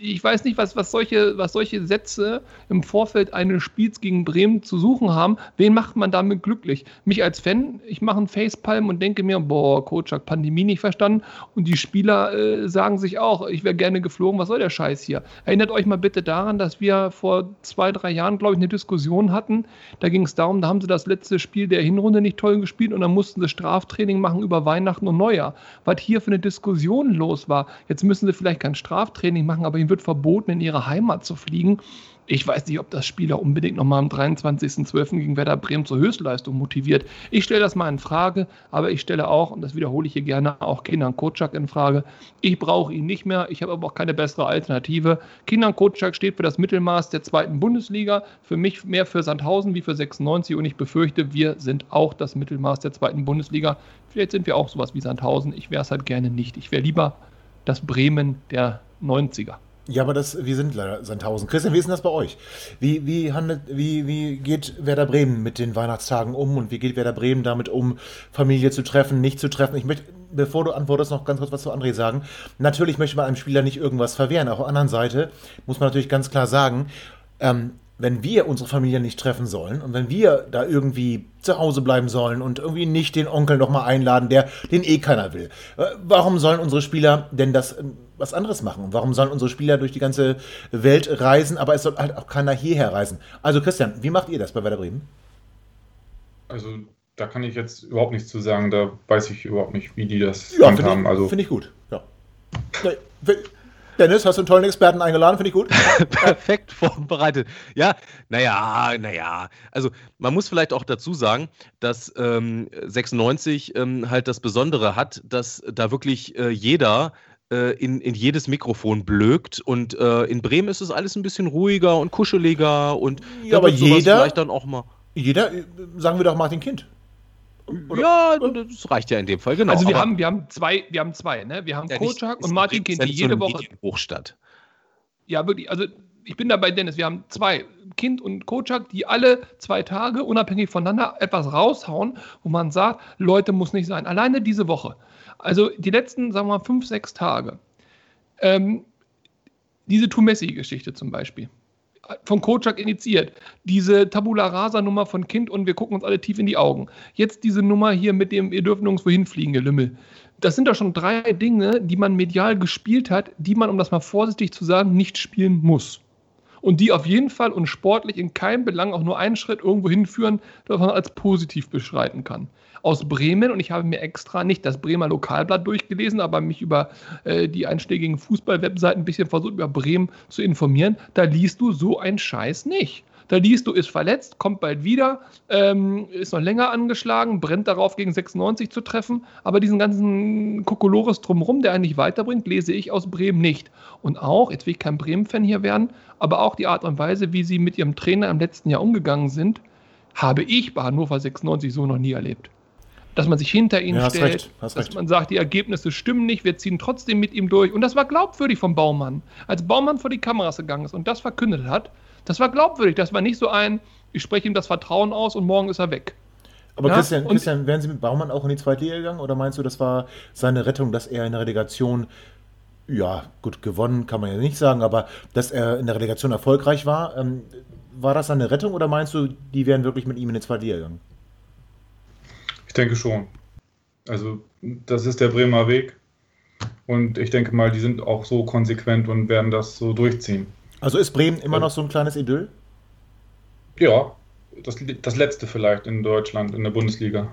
ich weiß nicht, was, was, solche, was solche Sätze im Vorfeld eines Spiels gegen Bremen zu suchen haben. Wen macht man damit glücklich? Mich als Fan, ich mache einen Facepalm und denke mir, boah, Coach hat Pandemie nicht verstanden. Und die Spieler äh, sagen sich auch, ich wäre gerne geflogen, was soll der Scheiß hier? Erinnert euch mal bitte daran, dass wir vor zwei, drei Jahren, glaube ich, eine Diskussion hatten. Da ging es darum, da haben sie das letzte Spiel der Hinrunde nicht toll gespielt und dann mussten sie Straftraining machen über Weihnachten und Neujahr. Was hier für eine Diskussion los war. Jetzt müssen sie vielleicht kein Straftraining machen, aber ihnen wird verboten, in ihre Heimat zu fliegen. Ich weiß nicht, ob das Spieler unbedingt nochmal am 23.12. gegen Werder Bremen zur Höchstleistung motiviert. Ich stelle das mal in Frage, aber ich stelle auch, und das wiederhole ich hier gerne, auch Kinan Kocak in Frage. Ich brauche ihn nicht mehr, ich habe aber auch keine bessere Alternative. Kinan Kocak steht für das Mittelmaß der zweiten Bundesliga, für mich mehr für Sandhausen wie für 96 und ich befürchte, wir sind auch das Mittelmaß der zweiten Bundesliga. Vielleicht sind wir auch sowas wie Sandhausen, ich wäre es halt gerne nicht. Ich wäre lieber das Bremen der 90er. Ja, aber das, wir sind leider Sandhausen. Christian, wie ist denn das bei euch? Wie, wie, handelt, wie, wie geht Werder Bremen mit den Weihnachtstagen um und wie geht Werder Bremen damit um, Familie zu treffen, nicht zu treffen? Ich möchte, bevor du antwortest, noch ganz kurz was zu André sagen. Natürlich möchte man einem Spieler nicht irgendwas verwehren. Auf der anderen Seite muss man natürlich ganz klar sagen, ähm, wenn wir unsere Familie nicht treffen sollen und wenn wir da irgendwie zu Hause bleiben sollen und irgendwie nicht den Onkel nochmal einladen, der den eh keiner will, äh, warum sollen unsere Spieler denn das äh, was anderes machen? Und warum sollen unsere Spieler durch die ganze Welt reisen, aber es soll halt auch keiner hierher reisen? Also Christian, wie macht ihr das bei Werder Bremen? Also da kann ich jetzt überhaupt nichts zu sagen. Da weiß ich überhaupt nicht, wie die das Ja, finde handhaben. ich, Also find ich gut. Ja. Dennis, hast du einen tollen Experten eingeladen? Finde ich gut. perfekt vorbereitet. Ja, naja, naja. Also man muss vielleicht auch dazu sagen, dass ähm, 96 ähm, halt das Besondere hat, dass da wirklich äh, jeder äh, in, in jedes Mikrofon blökt und äh, in Bremen ist es alles ein bisschen ruhiger und kuscheliger und Ja, aber jeder- vielleicht dann auch mal. Jeder, äh, sagen wir doch Martin Kind. Ja, das reicht ja in dem Fall, genau. also wir haben, wir haben zwei, wir haben zwei, ne? Wir haben Ja, Kocak und Martin Kind, die jede so Woche. Medienhochstadt. Ja, wirklich. Also ich bin da bei Dennis. Wir haben zwei, Kind und Kocak, die alle zwei Tage unabhängig voneinander etwas raushauen, wo man sagt, Leute, muss nicht sein. Alleine diese Woche. Also die letzten, sagen wir mal, fünf, sechs Tage. Ähm, diese Tumessi-Geschichte zum Beispiel. Von Kocak initiiert. Diese Tabula Rasa-Nummer von Kind und wir gucken uns alle tief in die Augen. Jetzt diese Nummer hier mit dem, ihr dürft nirgendwo hinfliegen, ihr Lümmel. Das sind doch schon drei Dinge, die man medial gespielt hat, die man, um das mal vorsichtig zu sagen, nicht spielen muss. Und die auf jeden Fall und sportlich in keinem Belang auch nur einen Schritt irgendwo hinführen, das man als positiv beschreiten kann. Aus Bremen, und ich habe mir extra nicht das Bremer Lokalblatt durchgelesen, aber mich über äh, die einschlägigen Fußball-Webseiten ein bisschen versucht, über Bremen zu informieren, da liest du so einen Scheiß nicht. Da liest du, ist verletzt, kommt bald wieder, ähm, ist noch länger angeschlagen, brennt darauf, gegen 96 zu treffen. Aber diesen ganzen Kokolores drumherum, der eigentlich weiterbringt, lese ich aus Bremen nicht. Und auch, jetzt will ich kein Bremen-Fan hier werden, aber auch die Art und Weise, wie sie mit ihrem Trainer im letzten Jahr umgegangen sind, habe ich bei Hannover 96 so noch nie erlebt. Dass man sich hinter ihn Ja, hast stellt, recht, hast dass recht. man sagt, die Ergebnisse stimmen nicht, wir ziehen trotzdem mit ihm durch. Und das war glaubwürdig vom Baumann. Als Baumann vor die Kameras gegangen ist und das verkündet hat, das war glaubwürdig. Das war nicht so ein, ich spreche ihm das Vertrauen aus und morgen ist er weg. Aber Ja, Christian, Christian, wären Sie mit Baumann auch in die zweite Liga gegangen oder meinst du, das war seine Rettung, dass er in der Relegation, ja, gut, gewonnen kann man ja nicht sagen, aber dass er in der Relegation erfolgreich war? Ähm, war das seine Rettung oder meinst du, die wären wirklich mit ihm in die zweite Liga gegangen? Ich denke schon. Also das ist der Bremer Weg. Und ich denke mal, die sind auch so konsequent und werden das so durchziehen. Also ist Bremen immer Ja. noch so ein kleines Idyll? Ja, das, das letzte vielleicht in Deutschland, in der Bundesliga.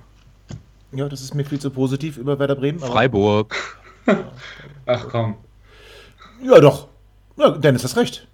Ja, das ist mir viel zu positiv über Werder Bremen. aber- Freiburg. Ach komm. Ja, doch. Ja, Dennis, hast recht.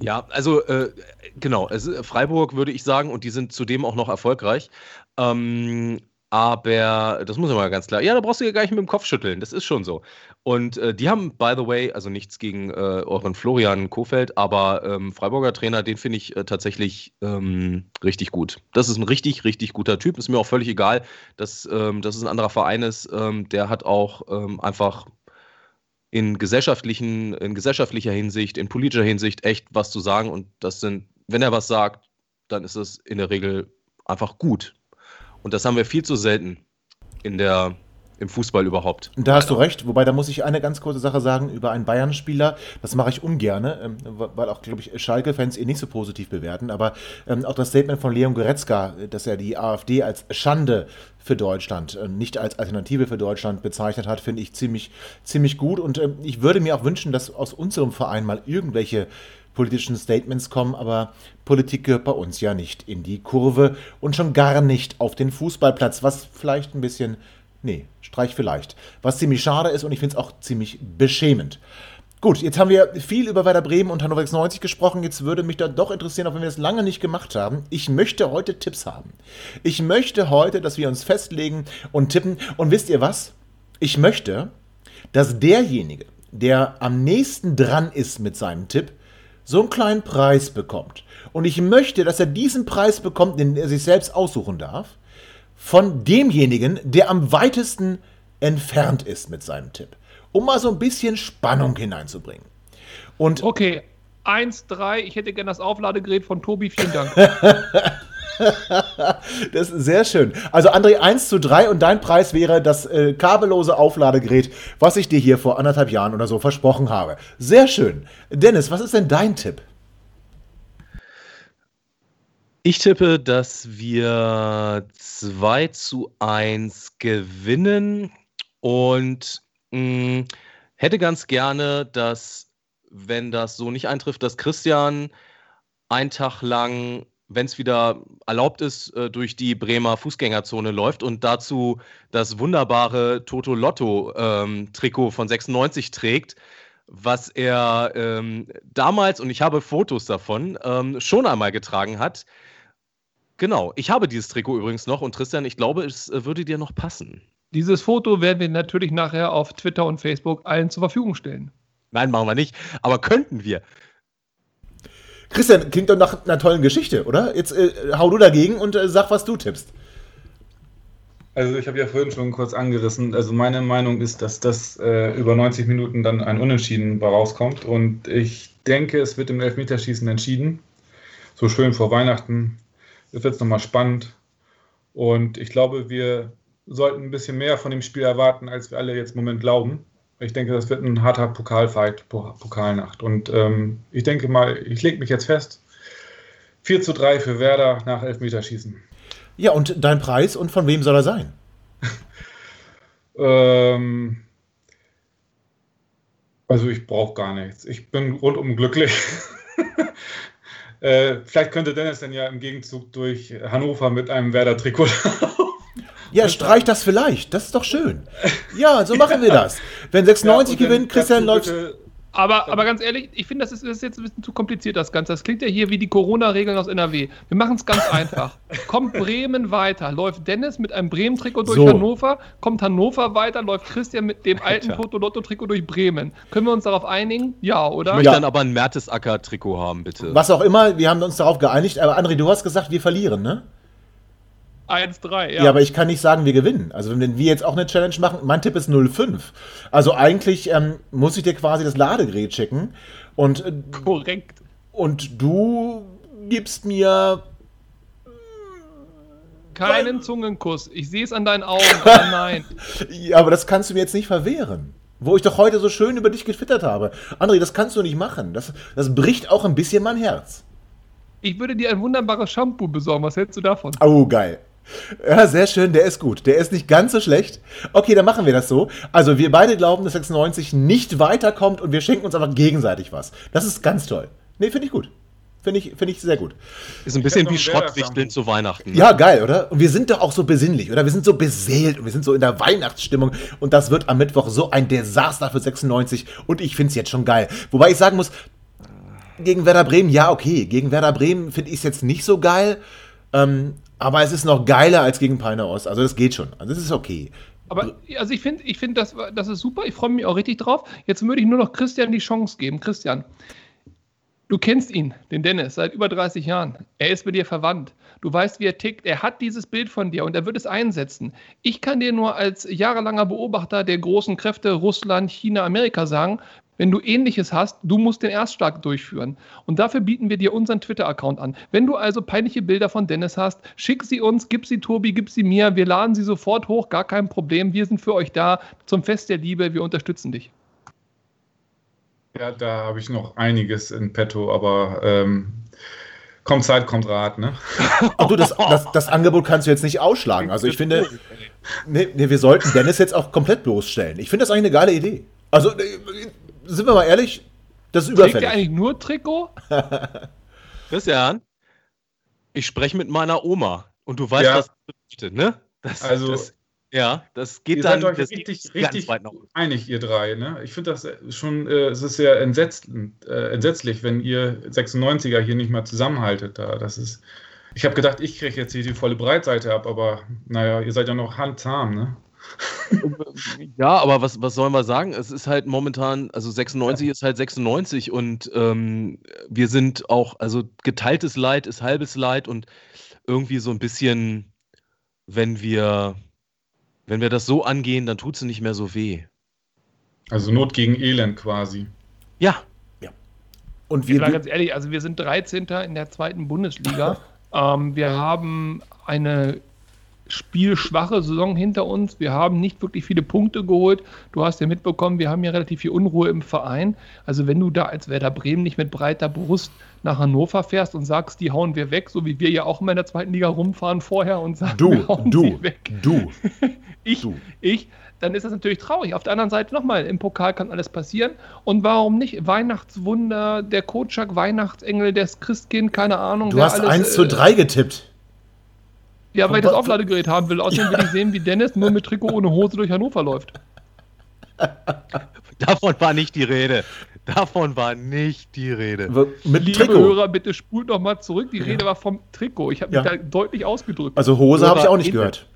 Ja, also äh, genau, es, Freiburg würde ich sagen, und die sind zudem auch noch erfolgreich. Ähm, aber das muss ich mal ganz klar. Ja, da brauchst du ja gar nicht mit dem Kopf schütteln. Das ist schon so. Und äh, die haben, by the way, also nichts gegen äh, euren Florian Kofeld, aber ähm, Freiburger Trainer, den finde ich äh, tatsächlich ähm, richtig gut. Das ist ein richtig, richtig guter Typ. Ist mir auch völlig egal, dass, ähm, dass es ein anderer Verein ist. Ähm, der hat auch ähm, einfach in gesellschaftlichen, in gesellschaftlicher Hinsicht, in politischer Hinsicht echt was zu sagen. Und das sind, wenn er was sagt, dann ist es in der Regel einfach gut. Und das haben wir viel zu selten in der, im Fußball überhaupt. Da hast du recht, wobei da muss ich eine ganz kurze Sache sagen über einen Bayern-Spieler. Das mache ich ungern, ähm, weil auch, glaube ich, Schalke-Fans ihn nicht so positiv bewerten. Aber ähm, auch das Statement von Leon Goretzka, dass er die AfD als Schande für Deutschland, äh, nicht als Alternative für Deutschland bezeichnet hat, finde ich ziemlich, ziemlich gut. Und ich würde mir auch wünschen, dass aus unserem Verein mal irgendwelche politischen Statements kommen, aber Politik gehört bei uns ja nicht in die Kurve und schon gar nicht auf den Fußballplatz, was vielleicht ein bisschen, nee, Streich vielleicht, was ziemlich schade ist und ich finde es auch ziemlich beschämend. Gut, jetzt haben wir viel über Werder Bremen und Hannover 96 gesprochen. Jetzt würde mich da doch interessieren, auch wenn wir das lange nicht gemacht haben. Ich möchte heute Tipps haben. Ich möchte heute, dass wir uns festlegen und tippen. Und wisst ihr was? Ich möchte, dass derjenige, der am nächsten dran ist mit seinem Tipp, so einen kleinen Preis bekommt. Und ich möchte, dass er diesen Preis bekommt, den er sich selbst aussuchen darf, von demjenigen, der am weitesten entfernt ist mit seinem Tipp. Um mal so ein bisschen Spannung hineinzubringen. Und okay, 1-3, ich hätte gerne das Aufladegerät von Tobi, vielen Dank. das ist sehr schön. Also André 1 zu 3 und dein Preis wäre das äh, kabellose Aufladegerät, was ich dir hier vor anderthalb Jahren oder so versprochen habe. Sehr schön. Dennis, was ist denn dein Tipp? Ich tippe, dass wir 2 zu 1 gewinnen und mh, mm, hätte ganz gerne, dass, wenn das so nicht eintrifft, dass Christian einen Tag lang wenn es wieder erlaubt ist, äh, durch die Bremer Fußgängerzone läuft und dazu das wunderbare Toto Lotto-Trikot ähm, von 96 trägt, was er ähm, damals, und ich habe Fotos davon, ähm, schon einmal getragen hat. Genau, ich habe dieses Trikot übrigens noch und Christian, ich glaube, es äh, würde dir noch passen. Dieses Foto werden wir natürlich nachher auf Twitter und Facebook allen zur Verfügung stellen. Nein, machen wir nicht, aber könnten wir. Christian, klingt doch nach einer tollen Geschichte, oder? Jetzt äh, hau du dagegen und äh, sag, was du tippst. Also ich habe ja vorhin schon kurz angerissen. Also meine Meinung ist, dass das äh, über 90 Minuten dann ein Unentschieden rauskommt. Und ich denke, es wird im Elfmeterschießen entschieden. So schön vor Weihnachten. Es wird nochmal spannend. Und ich glaube, wir sollten ein bisschen mehr von dem Spiel erwarten, als wir alle jetzt im Moment glauben. Ich denke, das wird ein harter Pokalfight, Pokalnacht. Und ähm, ich denke mal, ich lege mich jetzt fest. 4 zu 3 für Werder nach Elfmeterschießen. Ja, und dein Preis und von wem soll er sein? ähm, also ich brauche gar nichts. Ich bin rundum glücklich. äh, vielleicht könnte Dennis dann ja im Gegenzug durch Hannover mit einem Werder-Trikot Ja, streich das vielleicht. Das ist doch schön. Ja, so machen wir das. Wenn 96 ja, gewinnt, Christian läuft. Aber, aber ganz ehrlich, ich finde, das ist, das ist jetzt ein bisschen zu kompliziert, das Ganze. Das klingt ja hier wie die Corona-Regeln aus NRW. Wir machen es ganz einfach. Kommt Bremen weiter, läuft Dennis mit einem Bremen-Trikot durch so. Hannover, kommt Hannover weiter, läuft Christian mit dem alten Toto-Lotto-Trikot durch Bremen. Können wir uns darauf einigen? Ja, oder? Ich möchte ja. dann aber ein Mertesacker-Trikot haben, bitte. Was auch immer, wir haben uns darauf geeinigt. Aber André, du hast gesagt, wir verlieren, ne? 1-3, ja. Ja, aber ich kann nicht sagen, wir gewinnen. Also wenn wir jetzt auch eine Challenge machen, mein Tipp ist 0-5. Also eigentlich ähm, muss ich dir quasi das Ladegerät schicken. Und, äh, Korrekt. Und du gibst mir keinen Zungenkuss. Ich sehe es an deinen Augen, aber nein. ja, aber das kannst du mir jetzt nicht verwehren. Wo ich doch heute so schön über dich getwittert habe. André, das kannst du nicht machen. Das, das bricht auch ein bisschen mein Herz. Ich würde dir ein wunderbares Shampoo besorgen. Was hältst du davon? Oh, geil. Ja, sehr schön, der ist gut. Der ist nicht ganz so schlecht. Okay, dann machen wir das so. Also, wir beide glauben, dass 96 nicht weiterkommt und wir schenken uns einfach gegenseitig was. Das ist ganz toll. Nee, finde ich gut. Finde ich, find ich sehr gut. Ist ein bisschen wie Schrottwichteln zu Weihnachten. Ne? Ja, geil, oder? Und wir sind doch auch so besinnlich, oder? Wir sind so beseelt und wir sind so in der Weihnachtsstimmung. Und das wird am Mittwoch so ein Desaster für 96. Und ich finde es jetzt schon geil. Wobei ich sagen muss, gegen Werder Bremen, ja, okay. Gegen Werder Bremen finde ich es jetzt nicht so geil. Ähm, aber es ist noch geiler als gegen Peine Ost. Also das geht schon. Also das ist okay. Aber also ich finde, ich find, das, das ist super. Ich freue mich auch richtig drauf. Jetzt würde ich nur noch Christian die Chance geben. Christian, Du kennst ihn, den Dennis, seit über 30 Jahren. Er ist mit dir verwandt. Du weißt, wie er tickt. Er hat dieses Bild von dir und er wird es einsetzen. Ich kann dir nur als jahrelanger Beobachter der großen Kräfte Russland, China, Amerika sagen, wenn du ähnliches hast, du musst den Erstschlag durchführen. Und dafür bieten wir dir unseren Twitter-Account an. Wenn du also peinliche Bilder von Dennis hast, schick sie uns, gib sie Tobi, gib sie mir. Wir laden sie sofort hoch, gar kein Problem. Wir sind für euch da zum Fest der Liebe. Wir unterstützen dich. Ja, da habe ich noch einiges in petto, aber ähm, kommt Zeit, kommt Rat, ne? Ach du, das, das, das, Angebot kannst du jetzt nicht ausschlagen. Also ich finde, nee, nee, wir sollten Dennis jetzt auch komplett bloßstellen. Ich finde das eigentlich eine geile Idee. Also, äh, sind wir mal ehrlich, das ist überfällig. Trägt ihr eigentlich nur Trikot? Christian, ich spreche mit meiner Oma und du weißt, ja. was das bedeutet, ne? Das, also, das, ja, das geht ihr dann seid euch richtig, richtig einig, ihr drei. Ne? Ich finde das schon, äh, es ist sehr entsetzt, äh, entsetzlich, wenn ihr 96er hier nicht mehr zusammenhaltet. Da. Das ist, ich habe gedacht, ich kriege jetzt hier die volle Breitseite ab, aber naja, ihr seid ja noch handzahm, ne? ja, aber was, was sollen wir sagen? Es ist halt momentan, also 96 ja. ist halt 96 und ähm, wir sind auch, also geteiltes Leid ist halbes Leid und irgendwie so ein bisschen, wenn wir wenn wir das so angehen, dann tut es nicht mehr so weh. Also Not gegen Elend quasi. Ja. ja. Und wir, ganz ehrlich, also wir sind 13. in der zweiten Bundesliga. ähm, wir haben eine spielschwache Saison hinter uns. Wir haben nicht wirklich viele Punkte geholt. Du hast ja mitbekommen, wir haben ja relativ viel Unruhe im Verein. Also wenn du da als Werder Bremen nicht mit breiter Brust nach Hannover fährst und sagst, die hauen wir weg, so wie wir ja auch immer in der zweiten Liga rumfahren vorher und sagen, du, wir hauen du, sie weg. Du, ich, du. ich, dann ist das natürlich traurig. Auf der anderen Seite nochmal, im Pokal kann alles passieren. Und warum nicht? Weihnachtswunder, der Kotschak, Weihnachtsengel, das Christkind, keine Ahnung. Du hast alles, 1 zu 3 äh, getippt. Ja, weil ich das Aufladegerät haben will. Außerdem will ich sehen, wie Dennis nur mit Trikot ohne Hose durch Hannover läuft. Davon war nicht die Rede. Davon war nicht die Rede. Mit Liebe Trikot. Hörer, bitte spult noch mal zurück. Die Rede war vom Trikot. Ich habe mich ja. da deutlich ausgedrückt. Also Hose habe ich auch nicht gehört.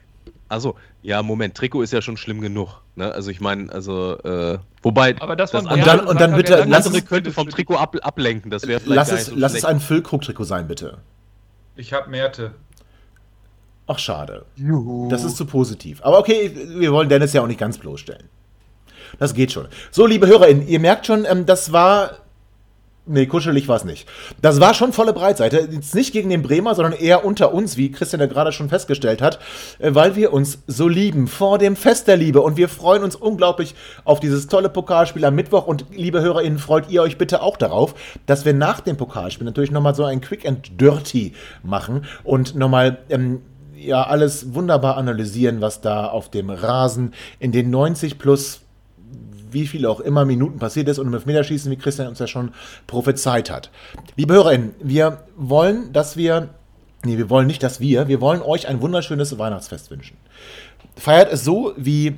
Also, ja, Moment, Trikot ist ja schon schlimm genug. Ne? Also ich meine, also, äh, wobei. Aber das, das und dann, und dann bitte, lass es könnte vom Trikot ab, ablenken. Das wäre vielleicht. Lass, es, so lass es ein Füllkrug-Trikot sein, bitte. Ich habe Merte. Ach, schade. Juhu. Das ist zu positiv. Aber okay, wir wollen Dennis ja auch nicht ganz bloßstellen. Das geht schon. So, liebe HörerInnen, ihr merkt schon, ähm, das war. Nee, kuschelig war es nicht. Das war schon volle Breitseite. Jetzt nicht gegen den Bremer, sondern eher unter uns, wie Christian ja gerade schon festgestellt hat, äh, weil wir uns so lieben vor dem Fest der Liebe. Und wir freuen uns unglaublich auf dieses tolle Pokalspiel am Mittwoch. Und liebe HörerInnen, freut ihr euch bitte auch darauf, dass wir nach dem Pokalspiel natürlich nochmal so ein Quick and Dirty machen und nochmal. Ähm, ja, alles wunderbar analysieren, was da auf dem Rasen in den 90 plus wie viel auch immer Minuten passiert ist und im Elfmeterschießen, wie Christian uns ja schon prophezeit hat. Liebe HörerInnen, wir wollen, dass wir, nee, wir wollen nicht, dass wir, wir wollen euch ein wunderschönes Weihnachtsfest wünschen. Feiert es so, wie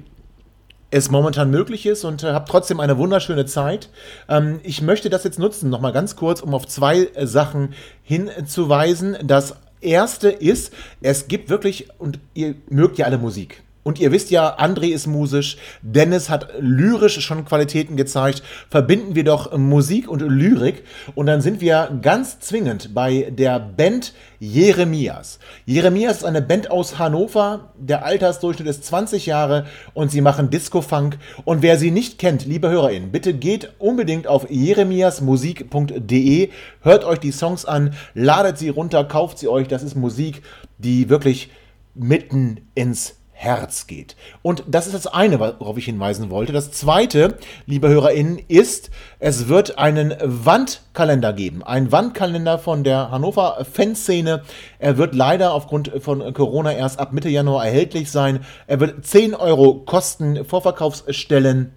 es momentan möglich ist und äh, habt trotzdem eine wunderschöne Zeit. Ähm, ich möchte das jetzt nutzen, nochmal ganz kurz, um auf zwei äh, Sachen hinzuweisen. Das erste ist, es gibt wirklich, und ihr mögt ja alle Musik. Und ihr wisst ja, André ist musisch, Dennis hat lyrisch schon Qualitäten gezeigt. Verbinden wir doch Musik und Lyrik und dann sind wir ganz zwingend bei der Band Jeremias. Jeremias ist eine Band aus Hannover, der Altersdurchschnitt ist 20 Jahre und sie machen Disco-Funk. Und wer sie nicht kennt, liebe HörerInnen, bitte geht unbedingt auf jeremiasmusik.de, hört euch die Songs an, ladet sie runter, kauft sie euch. Das ist Musik, die wirklich mitten ins Herz geht. Und das ist das eine, worauf ich hinweisen wollte. Das zweite, liebe HörerInnen, ist, es wird einen Wandkalender geben. Ein Wandkalender von der Hannover Fanszene. Er wird leider aufgrund von Corona erst ab Mitte Januar erhältlich sein. Er wird 10 Euro kosten, Vorverkaufsstellen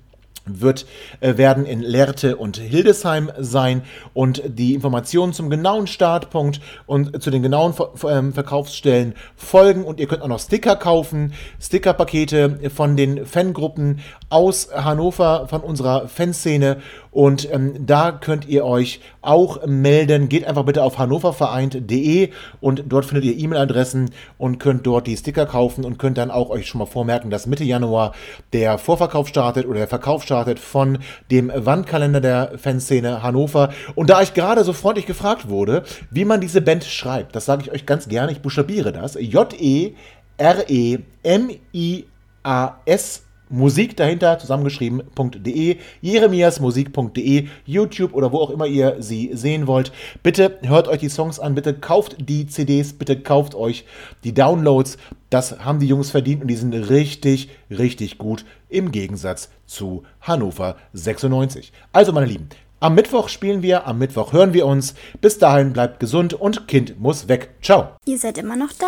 wird, äh, werden in Lehrte und Hildesheim sein. Und die Informationen zum genauen Startpunkt und zu den genauen ähm, Verkaufsstellen folgen. Und ihr könnt auch noch Sticker kaufen, Stickerpakete von den Fangruppen aus Hannover, von unserer Fanszene. Und ähm, da könnt ihr euch auch melden. Geht einfach bitte auf hannoververeint.de und dort findet ihr E-Mail-Adressen und könnt dort die Sticker kaufen und könnt dann auch euch schon mal vormerken, dass Mitte Januar der Vorverkauf startet oder der Verkauf startet von dem Wandkalender der Fanszene Hannover. Und da ich gerade so freundlich gefragt wurde, wie man diese Band schreibt, das sage ich euch ganz gerne, ich buchstabiere das. J-E-R-E-M-I-A-S Musik dahinter zusammengeschrieben.de, jeremiasmusik.de, YouTube oder wo auch immer ihr sie sehen wollt. Bitte hört euch die Songs an, bitte kauft die CDs, bitte kauft euch die Downloads. Das haben die Jungs verdient und die sind richtig, richtig gut im Gegensatz zu Hannover 96. Also meine Lieben, am Mittwoch spielen wir, am Mittwoch hören wir uns. Bis dahin bleibt gesund und Kind muss weg. Ciao. Ihr seid immer noch da?